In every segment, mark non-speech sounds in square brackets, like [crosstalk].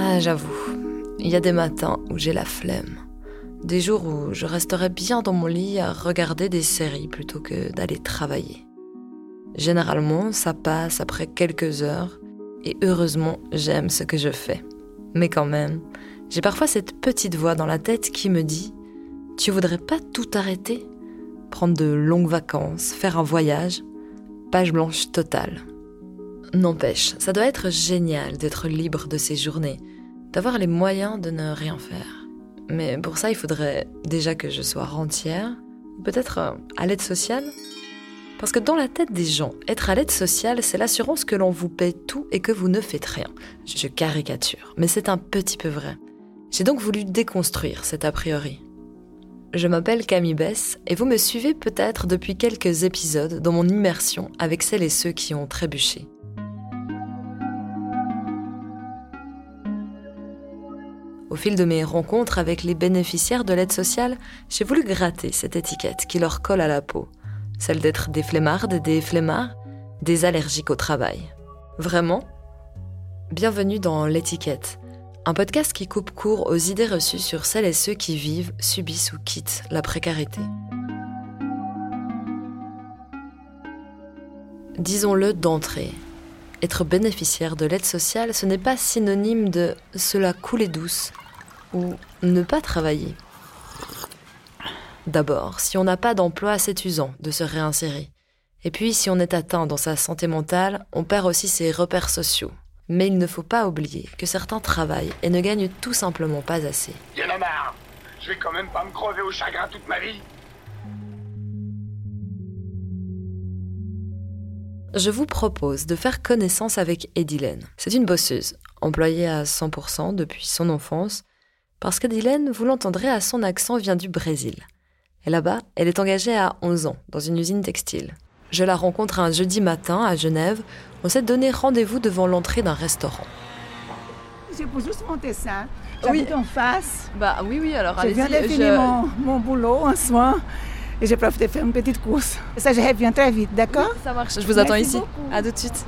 Ah, j'avoue, il y a des matins où j'ai la flemme. Des jours où je resterai bien dans mon lit à regarder des séries plutôt que d'aller travailler. Généralement, ça passe après quelques heures et heureusement, j'aime ce que je fais. Mais quand même, j'ai parfois cette petite voix dans la tête qui me dit Tu voudrais pas tout arrêter? Prendre de longues vacances, faire un voyage? Page blanche totale. N'empêche, ça doit être génial d'être libre de ces journées, d'avoir les moyens de ne rien faire. Mais pour ça, il faudrait déjà que je sois rentière, peut-être euh, à l'aide sociale. Parce que dans la tête des gens, être à l'aide sociale, c'est l'assurance que l'on vous paie tout et que vous ne faites rien. Je caricature, mais c'est un petit peu vrai. J'ai donc voulu déconstruire cet a priori. Je m'appelle Camille Bess et vous me suivez peut-être depuis quelques épisodes dans mon immersion avec celles et ceux qui ont trébuché. Au fil de mes rencontres avec les bénéficiaires de l'aide sociale, j'ai voulu gratter cette étiquette qui leur colle à la peau, celle d'être des flemmardes, des flemmards, des allergiques au travail. Vraiment? Bienvenue dans l'étiquette, un podcast qui coupe court aux idées reçues sur celles et ceux qui vivent, subissent ou quittent la précarité. Disons-le d'entrée, être bénéficiaire de l'aide sociale, ce n'est pas synonyme de cela couler douce ou ne pas travailler. D'abord, si on n'a pas d'emploi, c'est usant de se réinsérer. Et puis, si on est atteint dans sa santé mentale, on perd aussi ses repères sociaux. Mais il ne faut pas oublier que certains travaillent et ne gagnent tout simplement pas assez. Y en a marre Je vais quand même pas me crever au chagrin toute ma vie Je vous propose de faire connaissance avec Edilène. C'est une bosseuse, employée à 100% depuis son enfance, parce qu'Edilène, vous l'entendrez à son accent, vient du Brésil. Et là-bas, elle est engagée à 11 ans dans une usine textile. Je la rencontre un jeudi matin à Genève. On s'est donné rendez-vous devant l'entrée d'un restaurant. Je peux juste monter ça. J'habite en face. Bah oui, oui, alors Je allez-y. viens de finir mon, mon boulot en soin et j'ai profité de faire une petite course. Et ça, je reviens très vite, d'accord? Ça marche, je vous attends ici. beaucoup. À tout de suite.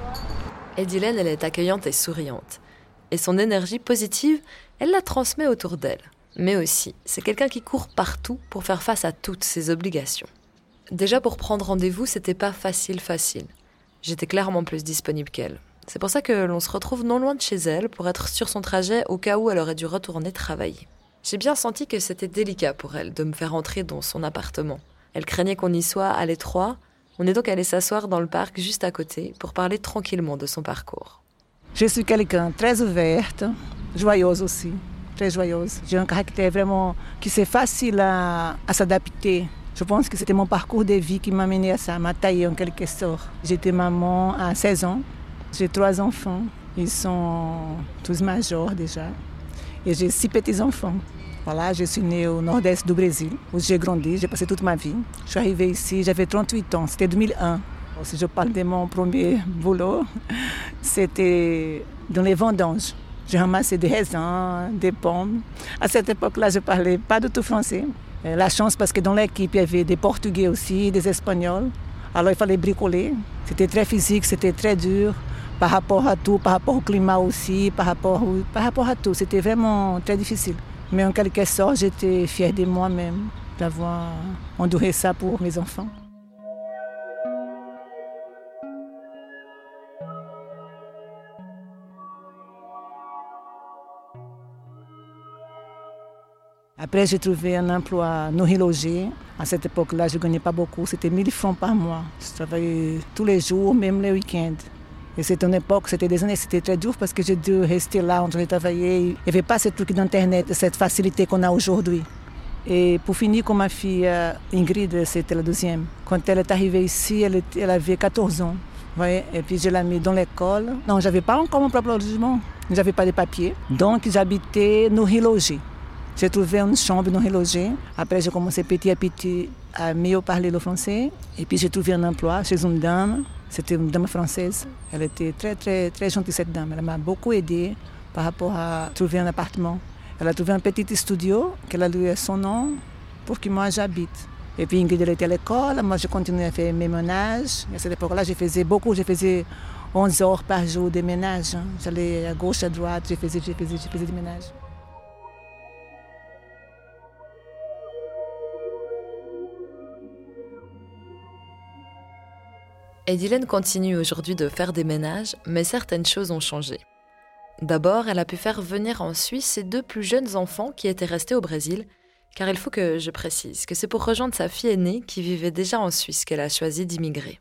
Edilène, elle est accueillante et souriante. Et son énergie positive, elle la transmet autour d'elle. Mais aussi, c'est quelqu'un qui court partout pour faire face à toutes ses obligations. Déjà pour prendre rendez-vous, c'était pas facile facile. J'étais clairement plus disponible qu'elle. C'est pour ça que l'on se retrouve non loin de chez elle pour être sur son trajet au cas où elle aurait dû retourner travailler. J'ai bien senti que c'était délicat pour elle de me faire entrer dans son appartement. Elle craignait qu'on y soit à l'étroit. On est donc allé s'asseoir dans le parc juste à côté pour parler tranquillement de son parcours. Je suis quelqu'un très ouverte, joyeuse aussi, très joyeuse. J'ai un caractère vraiment qui c'est facile à, s'adapter. Je pense que c'était mon parcours de vie qui m'a mené à ça, m'a taillé en quelque sorte. J'étais maman à 16 ans. J'ai trois enfants. Ils sont tous majeurs déjà. Et j'ai six petits-enfants. Voilà, je suis née au nord-est du Brésil, où j'ai grandi, j'ai passé toute ma vie. Je suis arrivée ici, j'avais 38 ans, c'était 2001. Si je parle de mon premier boulot, c'était dans les vendanges. J'ai ramassé des raisins, des pommes. À cette époque-là, je ne parlais pas du tout français. Euh, La chance parce que dans l'équipe, il y avait des Portugais aussi, des Espagnols. Alors il fallait bricoler. C'était très physique, c'était très dur par rapport à tout, par rapport au climat aussi, par rapport, par rapport à tout. C'était vraiment très difficile. Mais en quelque sorte, j'étais fière de moi-même d'avoir enduré ça pour mes enfants. Après, j'ai trouvé un emploi non logé. À cette époque-là, je ne gagnais pas beaucoup. C'était 1000 francs par mois. Je travaillais tous les jours, même les week-ends. Et c'était une époque, c'était des années, c'était très dur parce que j'ai dû rester là où j'ai travaillé. Il n'y avait pas ce truc d'Internet, cette facilité qu'on a aujourd'hui. Et pour finir, comme ma fille euh, Ingrid, c'était la deuxième. Quand elle est arrivée ici, elle, avait 14 ans. Et puis je l'ai mis dans l'école. Non, je n'avais pas encore mon propre logement. Je n'avais pas de papiers. Donc j'habitais no relogé. J'ai trouvé une chambre non relogée. Après, j'ai commencé petit à petit à mieux parler le français. Et puis j'ai trouvé un emploi chez une dame. C'était une dame française. Elle était très, très, très gentille, cette dame. Elle m'a beaucoup aidé par rapport à trouver un appartement. Elle a trouvé un petit studio qu'elle a loué à son nom pour que moi j'habite. Et puis Ingrid elle était à l'école, moi je continuais à faire mes ménages. À cette époque-là, je faisais beaucoup, je faisais 11 heures par jour de ménage. Hein. J'allais à gauche, à droite, je faisais, je faisais, je faisais du ménage. Edilène continue aujourd'hui de faire des ménages, mais certaines choses ont changé. D'abord, elle a pu faire venir en Suisse ses deux plus jeunes enfants qui étaient restés au Brésil, car il faut que je précise que c'est pour rejoindre sa fille aînée qui vivait déjà en Suisse qu'elle a choisi d'immigrer.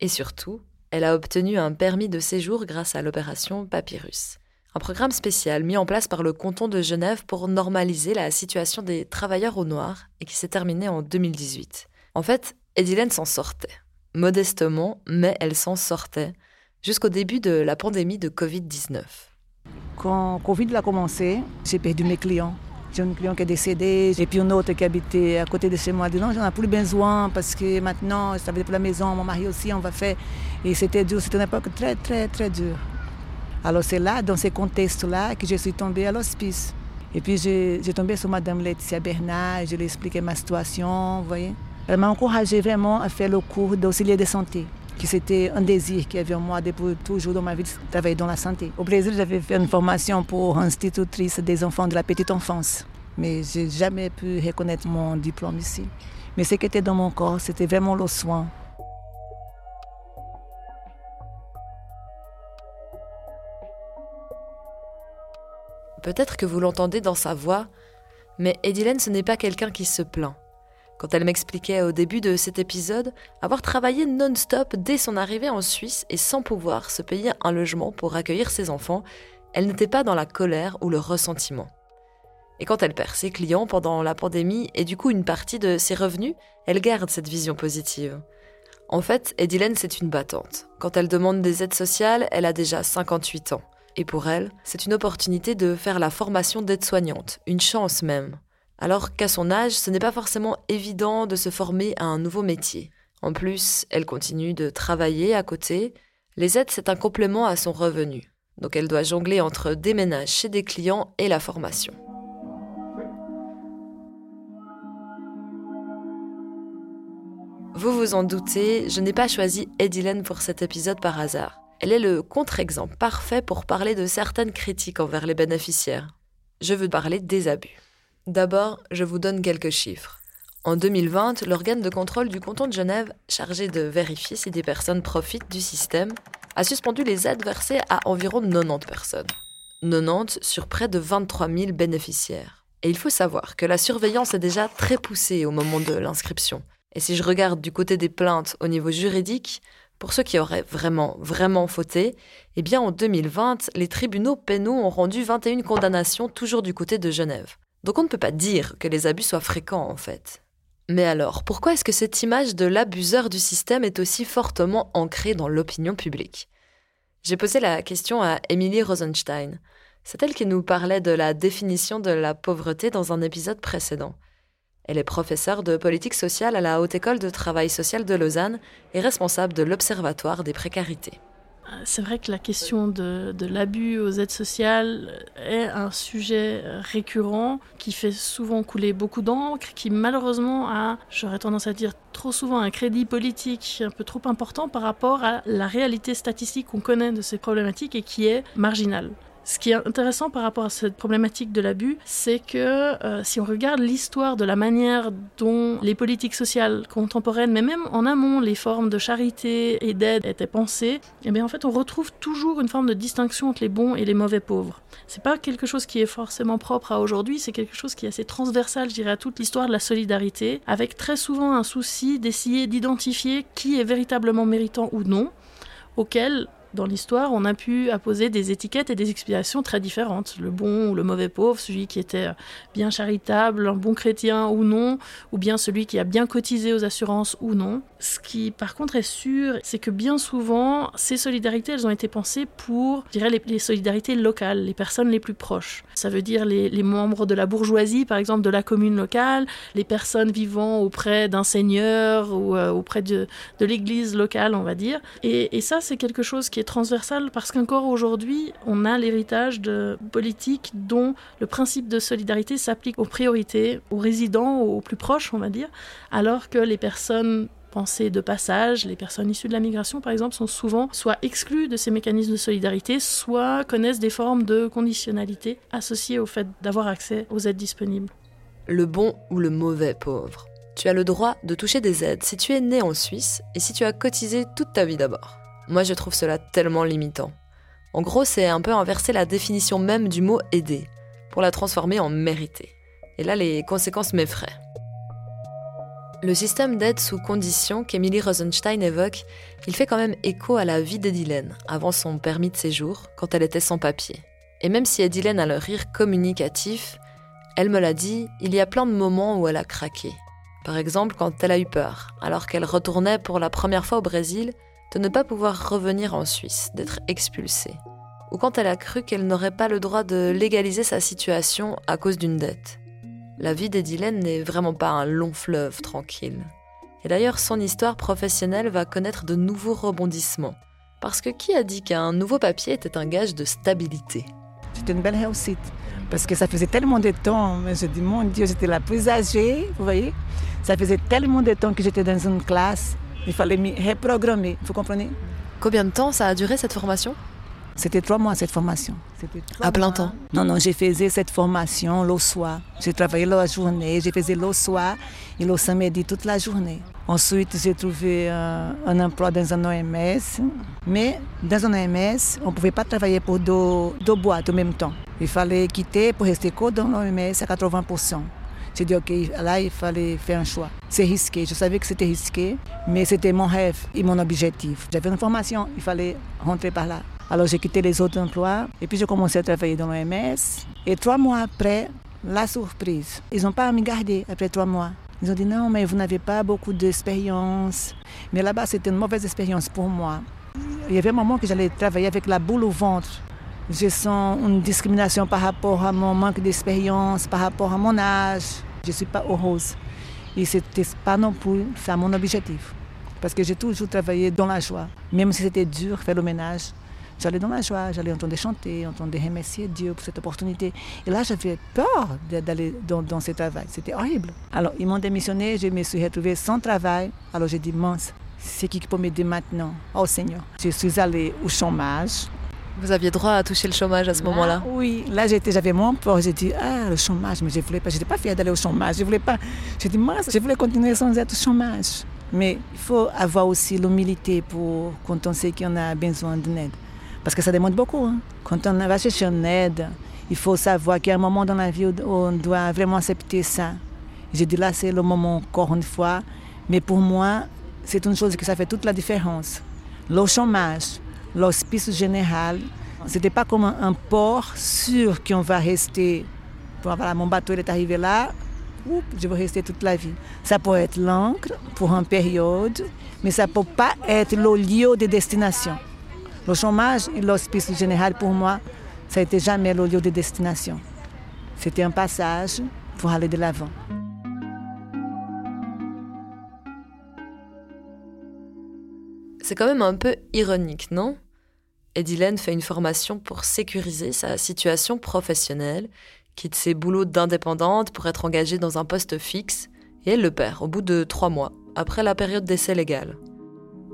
Et surtout, elle a obtenu un permis de séjour grâce à l'opération Papyrus, un programme spécial mis en place par le canton de Genève pour normaliser la situation des travailleurs au noir et qui s'est terminé en 2018. En fait, Edilène s'en sortait modestement, mais elle s'en sortait, jusqu'au début de la pandémie de Covid-19. Quand Covid a commencé, j'ai perdu mes clients. J'ai un client qui est décédé, et puis un autre qui habitait à côté de chez moi. dit non, j'en ai plus besoin parce que maintenant, va être pour la maison, mon mari aussi, on va faire. Et c'était dur, c'était une époque très, très, très dure. Alors c'est là, dans ces contextes-là, que je suis tombée à l'hospice. Et puis j'ai tombé sur Madame Laetitia Bernard, je lui ai expliqué ma situation, vous voyez. Elle m'a encouragé vraiment à faire le cours d'auxiliaire de santé, qui c'était un désir qu'il y avait en moi depuis toujours dans ma vie de travailler dans la santé. Au Brésil, j'avais fait une formation pour institutrice des enfants de la petite enfance, mais j'ai jamais pu reconnaître mon diplôme ici. Mais ce qui était dans mon corps, c'était vraiment le soin. Peut-être que vous l'entendez dans sa voix, mais Edilène, ce n'est pas quelqu'un qui se plaint. Quand elle m'expliquait au début de cet épisode avoir travaillé non-stop dès son arrivée en Suisse et sans pouvoir se payer un logement pour accueillir ses enfants, elle n'était pas dans la colère ou le ressentiment. Et quand elle perd ses clients pendant la pandémie et du coup une partie de ses revenus, elle garde cette vision positive. En fait, Edilène, c'est une battante. Quand elle demande des aides sociales, elle a déjà 58 ans. Et pour elle, c'est une opportunité de faire la formation d'aide-soignante, une chance même alors qu'à son âge, ce n'est pas forcément évident de se former à un nouveau métier. En plus, elle continue de travailler à côté. Les aides, c'est un complément à son revenu. Donc elle doit jongler entre des ménages chez des clients et la formation. Vous vous en doutez, je n'ai pas choisi Edilène pour cet épisode par hasard. Elle est le contre-exemple parfait pour parler de certaines critiques envers les bénéficiaires. Je veux parler des abus. D'abord, je vous donne quelques chiffres. En 2020, l'organe de contrôle du canton de Genève, chargé de vérifier si des personnes profitent du système, a suspendu les aides versées à environ 90 personnes. 90 sur près de 23 000 bénéficiaires. Et il faut savoir que la surveillance est déjà très poussée au moment de l'inscription. Et si je regarde du côté des plaintes au niveau juridique, pour ceux qui auraient vraiment, vraiment fauté, eh bien en 2020, les tribunaux pénaux ont rendu 21 condamnations toujours du côté de Genève. Donc on ne peut pas dire que les abus soient fréquents en fait. Mais alors, pourquoi est-ce que cette image de l'abuseur du système est aussi fortement ancrée dans l'opinion publique? J'ai posé la question à Emily Rosenstein. C'est elle qui nous parlait de la définition de la pauvreté dans un épisode précédent. Elle est professeure de politique sociale à la Haute École de Travail Social de Lausanne et responsable de l'Observatoire des précarités c'est vrai que la question de, l'abus aux aides sociales est un sujet récurrent qui fait souvent couler beaucoup d'encre, qui malheureusement a, j'aurais tendance à dire trop souvent, un crédit politique un peu trop important par rapport à la réalité statistique qu'on connaît de ces problématiques et qui est marginale. Ce qui est intéressant par rapport à cette problématique de l'abus, c'est que euh, si on regarde l'histoire de la manière dont les politiques sociales contemporaines, mais même en amont, les formes de charité et d'aide étaient pensées, eh bien en fait on retrouve toujours une forme de distinction entre les bons et les mauvais pauvres. C'est pas quelque chose qui est forcément propre à aujourd'hui, c'est quelque chose qui est assez transversal, je dirais, à toute l'histoire de la solidarité, avec très souvent un souci d'essayer d'identifier qui est véritablement méritant ou non, auquel dans l'histoire, on a pu apposer des étiquettes et des explications très différentes. Le bon ou le mauvais pauvre, celui qui était bien charitable, un bon chrétien ou non, ou bien celui qui a bien cotisé aux assurances ou non. Ce qui, par contre, est sûr, c'est que bien souvent, ces solidarités, elles ont été pensées pour, je dirais, les, solidarités locales, les personnes les plus proches. Ça veut dire les, membres de la bourgeoisie, par exemple, de la commune locale, les personnes vivant auprès d'un seigneur ou euh, auprès de, de l'église locale, on va dire. Et, et ça, c'est quelque chose qui est transversal parce qu'encore aujourd'hui, on a l'héritage de politiques dont le principe de solidarité s'applique aux priorités, aux résidents, aux plus proches, on va dire, alors que les personnes pensée de passage. Les personnes issues de la migration, par exemple, sont souvent soit exclues de ces mécanismes de solidarité, soit connaissent des formes de conditionnalité associées au fait d'avoir accès aux aides disponibles. Le bon ou le mauvais pauvre. Tu as le droit de toucher des aides si tu es né en Suisse et si tu as cotisé toute ta vie d'abord. Moi, je trouve cela tellement limitant. En gros, c'est un peu inverser la définition même du mot aider pour la transformer en mériter. Et là, les conséquences m'effraient. Le système d'aide sous condition qu'Emily Rosenstein évoque, il fait quand même écho à la vie d'Edilène avant son permis de séjour, quand elle était sans papier. Et même si Edilène a le rire communicatif, elle me l'a dit, il y a plein de moments où elle a craqué. Par exemple, quand elle a eu peur, alors qu'elle retournait pour la première fois au Brésil, de ne pas pouvoir revenir en Suisse, d'être expulsée. Ou quand elle a cru qu'elle n'aurait pas le droit de légaliser sa situation à cause d'une dette. La vie d'Edilène n'est vraiment pas un long fleuve tranquille. Et d'ailleurs, son histoire professionnelle va connaître de nouveaux rebondissements. Parce que qui a dit qu'un nouveau papier était un gage de stabilité? C'était une belle réussite. Parce que ça faisait tellement de temps, je dis, mon Dieu, j'étais la plus âgée, vous voyez Ça faisait tellement de temps que j'étais dans une classe, il fallait me reprogrammer, vous comprenez? Combien de temps ça a duré cette formation? C'était trois mois cette formation. À plein temps? Non, non, j'ai fait cette formation le soir. J'ai travaillé la journée, j'ai fait le soir et le samedi toute la journée. Ensuite, j'ai trouvé euh, un emploi dans un OMS. Mais dans un OMS, on ne pouvait pas travailler pour deux, deux boîtes en même temps. Il fallait quitter pour rester que dans l'OMS à 80%. J'ai dit, OK, là, il fallait faire un choix. C'est risqué. Je savais que c'était risqué, mais c'était mon rêve et mon objectif. J'avais une formation, il fallait rentrer par là. Alors j'ai quitté les autres emplois et puis j'ai commencé à travailler dans l'OMS. Et trois mois après, la surprise. Ils n'ont pas à me garder après trois mois. Ils ont dit non, mais vous n'avez pas beaucoup d'expérience. Mais là-bas, c'était une mauvaise expérience pour moi. Il y avait un moment que j'allais travailler avec la boule au ventre. Je sens une discrimination par rapport à mon manque d'expérience, par rapport à mon âge. Je ne suis pas heureuse. Et ce n'était pas non plus ça mon objectif. Parce que j'ai toujours travaillé dans la joie. Même si c'était dur, faire le ménage, J'allais dans la joie, j'allais entendre chanter, entendre remercier Dieu pour cette opportunité. Et là, j'avais peur d'aller dans, ce travail. C'était horrible. Alors, ils m'ont démissionné, je me suis retrouvée sans travail. Alors, j'ai dit, mince, c'est qui peut m'aider maintenant? Oh Seigneur. Je suis allée au chômage. Vous aviez droit à toucher le chômage à ce moment-là Oui, là j'avais moins peur. J'ai dit, ah, le chômage, mais je voulais pas, j'étais pas fière d'aller au chômage. Je voulais pas, j'ai dit, mince, je voulais continuer sans être au chômage. Mais il faut avoir aussi l'humilité pour quand on sait qu'on a besoin d'aide. Parce que ça demande beaucoup. Hein. Quand on va chercher une aide, il faut savoir qu'il y a un moment dans la vie où on doit vraiment accepter ça. J'ai dit là, c'est le moment encore une fois. Mais pour moi, c'est une chose que ça fait toute la différence. Le chômage, l'hospice général, ce n'était pas comme un port sûr qu'on va rester. Voilà, mon bateau est arrivé là, je vais rester toute la vie. Ça peut être l'encre pour une période, mais ça ne peut pas être le lieu de destination. Le chômage et l'hospice général, pour moi, ça n'était jamais le lieu de destination. C'était un passage pour aller de l'avant. C'est quand même un peu ironique, non? Edilène fait une formation pour sécuriser sa situation professionnelle, quitte ses boulots d'indépendante pour être engagée dans un poste fixe, et elle le perd au bout de trois mois, après la période d'essai légal.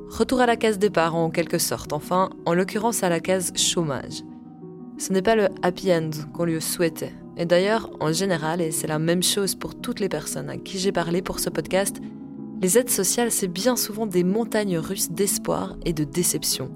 Retour à la case départ en quelque sorte, enfin, en l'occurrence à la case chômage. Ce n'est pas le happy end qu'on lui souhaitait. Et d'ailleurs, en général, et c'est la même chose pour toutes les personnes à qui j'ai parlé pour ce podcast, les aides sociales, c'est bien souvent des montagnes russes d'espoir et de déception.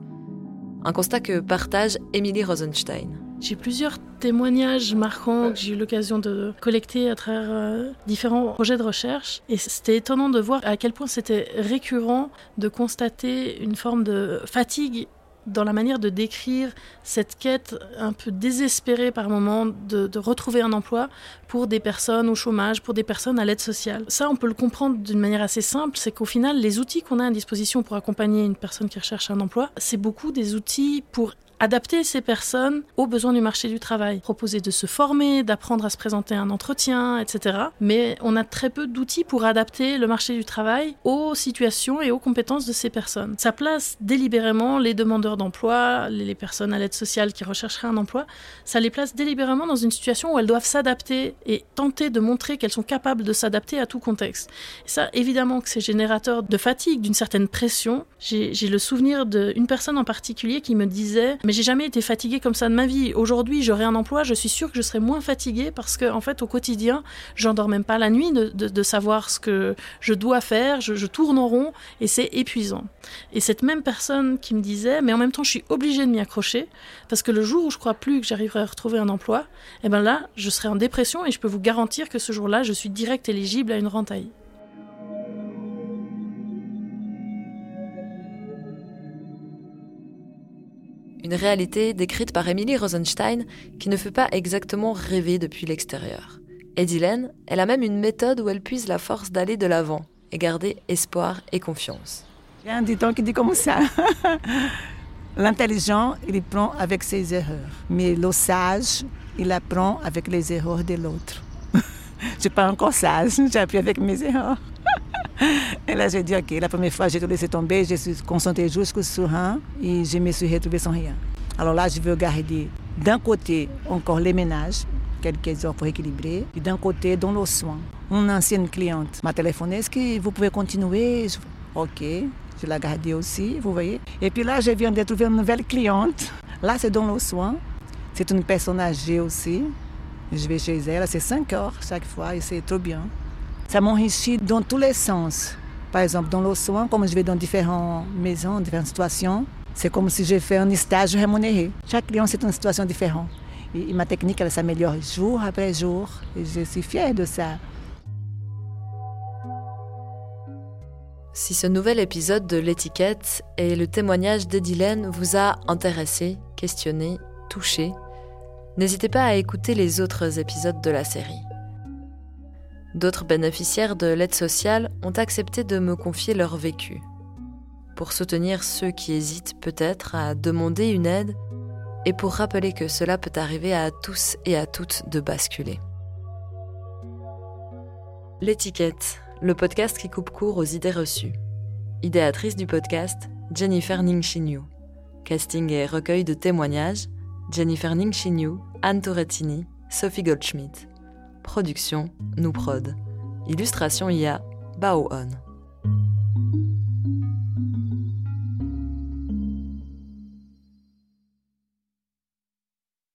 Un constat que partage Emily Rosenstein. J'ai plusieurs témoignages marquants que j'ai eu l'occasion de collecter à travers euh, différents projets de recherche. Et c'était étonnant de voir à quel point c'était récurrent de constater une forme de fatigue dans la manière de décrire cette quête un peu désespérée par moment de, retrouver un emploi pour des personnes au chômage, pour des personnes à l'aide sociale. Ça, on peut le comprendre d'une manière assez simple, c'est qu'au final, les outils qu'on a à disposition pour accompagner une personne qui recherche un emploi, c'est beaucoup des outils pour adapter ces personnes aux besoins du marché du travail, proposer de se former, d'apprendre à se présenter à un entretien, etc. Mais on a très peu d'outils pour adapter le marché du travail aux situations et aux compétences de ces personnes. Ça place délibérément les demandeurs d'emploi, les personnes à l'aide sociale qui rechercheraient un emploi, ça les place délibérément dans une situation où elles doivent s'adapter et tenter de montrer qu'elles sont capables de s'adapter à tout contexte. Et ça, évidemment que c'est générateur de fatigue, d'une certaine pression. J'ai le souvenir d'une personne en particulier qui me disait mais j'ai jamais été fatiguée comme ça de ma vie. Aujourd'hui, j'aurai un emploi, je suis sûre que je serai moins fatiguée parce que, en fait, au quotidien, j'endors même pas la nuit de, savoir ce que je dois faire, je, tourne en rond et c'est épuisant. Et cette même personne qui me disait, mais en même temps, je suis obligée de m'y accrocher parce que le jour où je crois plus que j'arriverai à retrouver un emploi, eh ben là, je serai en dépression et je peux vous garantir que ce jour-là, je suis direct éligible à une rentaille. Une réalité décrite par Emily Rosenstein qui ne fait pas exactement rêver depuis l'extérieur. Edilène, elle a même une méthode où elle puise la force d'aller de l'avant et garder espoir et confiance. Il y a un dicton qui dit comme ça. [laughs] L'intelligent, il prend avec ses erreurs. Mais le sage, il apprend avec les erreurs de l'autre. [laughs] je ne suis pas encore sage, [laughs] j'ai appris avec mes erreurs. Là, j'ai dit, OK, la première fois, j'ai tout laissé tomber, je suis concentrée jusqu'au sur un et je me suis retrouvée sans rien. Alors là, je veux garder d'un côté encore les ménages, quelques heures pour équilibrer, et d'un côté, dans le soin. Une ancienne cliente m'a téléphoné, est-ce que vous pouvez continuer? OK, je l'ai gardée aussi, vous voyez. Et puis là, je viens de trouver une nouvelle cliente. Là, c'est dans le soin. C'est une personne âgée aussi. Je vais chez elle, c'est 5 heures chaque fois et c'est trop bien. Ça m'enrichit dans tous les sens. Par exemple, dans soin, comme je vais dans différentes maisons, différentes situations, c'est comme si j'ai fait un stage rémunéré. Chaque client, c'est une situation différente. Et ma technique, elle s'améliore jour après jour. Et je suis fière de ça. Si ce nouvel épisode de l'étiquette et le témoignage d'Edilène vous a intéressé, questionné, touché, n'hésitez pas à écouter les autres épisodes de la série. D'autres bénéficiaires de l'aide sociale ont accepté de me confier leur vécu, pour soutenir ceux qui hésitent peut-être à demander une aide et pour rappeler que cela peut arriver à tous et à toutes de basculer. L'étiquette, le podcast qui coupe court aux idées reçues. Idéatrice du podcast, Jennifer Ningshinyu. Casting et recueil de témoignages, Jennifer Ningshinyu, Anne Tourrettini, Sophie Goldschmidt. Production, nous prod. Illustration IA, Bao On.